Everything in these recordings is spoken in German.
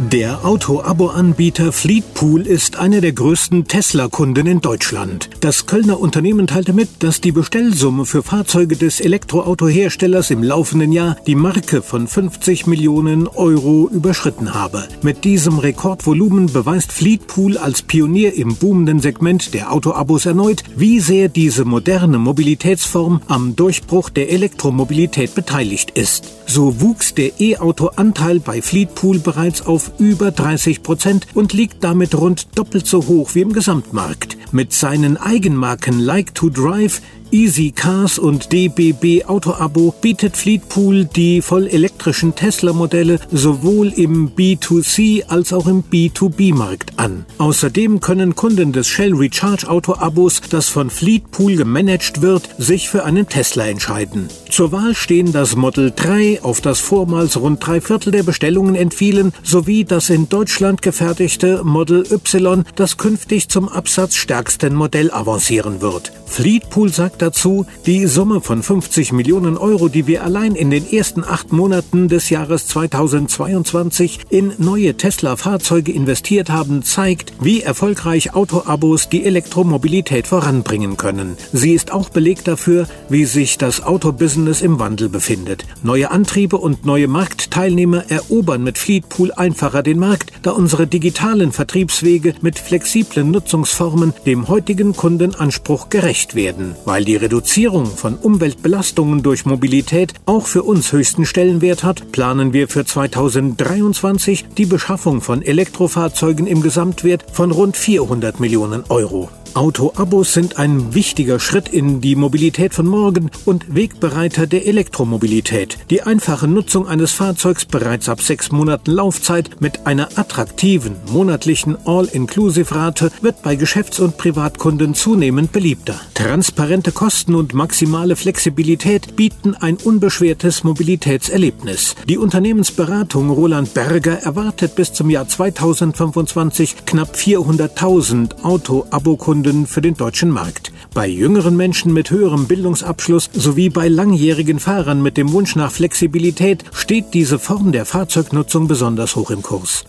Der Auto-Abo-Anbieter Fleetpool ist einer der größten Tesla-Kunden in Deutschland. Das Kölner Unternehmen teilte mit, dass die Bestellsumme für Fahrzeuge des Elektroautoherstellers im laufenden Jahr die Marke von 50 Millionen Euro überschritten habe. Mit diesem Rekordvolumen beweist Fleetpool als Pionier im boomenden Segment der Auto-Abos erneut, wie sehr diese moderne Mobilitätsform am Durchbruch der Elektromobilität beteiligt ist. So wuchs der E-Auto-Anteil bei Fleetpool bereits auf über 30 Prozent und liegt damit rund doppelt so hoch wie im Gesamtmarkt. Mit seinen Eigenmarken Like to Drive Easy Cars und DBB Auto-Abo bietet Fleetpool die vollelektrischen Tesla-Modelle sowohl im B2C als auch im B2B-Markt an. Außerdem können Kunden des Shell Recharge Auto-Abos, das von Fleetpool gemanagt wird, sich für einen Tesla entscheiden. Zur Wahl stehen das Model 3, auf das vormals rund drei Viertel der Bestellungen entfielen, sowie das in Deutschland gefertigte Model Y, das künftig zum absatzstärksten Modell avancieren wird. Fleetpool sagt dazu, die Summe von 50 Millionen Euro, die wir allein in den ersten acht Monaten des Jahres 2022 in neue Tesla-Fahrzeuge investiert haben, zeigt, wie erfolgreich Autoabos die Elektromobilität voranbringen können. Sie ist auch Beleg dafür, wie sich das Autobusiness im Wandel befindet. Neue Antriebe und neue Marktteilnehmer erobern mit Fleetpool einfacher den Markt, da unsere digitalen Vertriebswege mit flexiblen Nutzungsformen dem heutigen Kundenanspruch gerecht werden, weil die Reduzierung von Umweltbelastungen durch Mobilität auch für uns höchsten Stellenwert hat, planen wir für 2023 die Beschaffung von Elektrofahrzeugen im Gesamtwert von rund 400 Millionen Euro. Auto-Abos sind ein wichtiger Schritt in die Mobilität von morgen und Wegbereiter der Elektromobilität. Die einfache Nutzung eines Fahrzeugs bereits ab sechs Monaten Laufzeit mit einer attraktiven monatlichen All-Inclusive-Rate wird bei Geschäfts- und Privatkunden zunehmend beliebter. Transparente Kosten und maximale Flexibilität bieten ein unbeschwertes Mobilitätserlebnis. Die Unternehmensberatung Roland Berger erwartet bis zum Jahr 2025 knapp 400.000 Auto-Abo-Kunden Kunden für den deutschen Markt. Bei jüngeren Menschen mit höherem Bildungsabschluss sowie bei langjährigen Fahrern mit dem Wunsch nach Flexibilität steht diese Form der Fahrzeugnutzung besonders hoch im Kurs.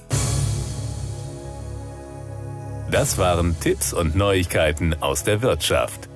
Das waren Tipps und Neuigkeiten aus der Wirtschaft.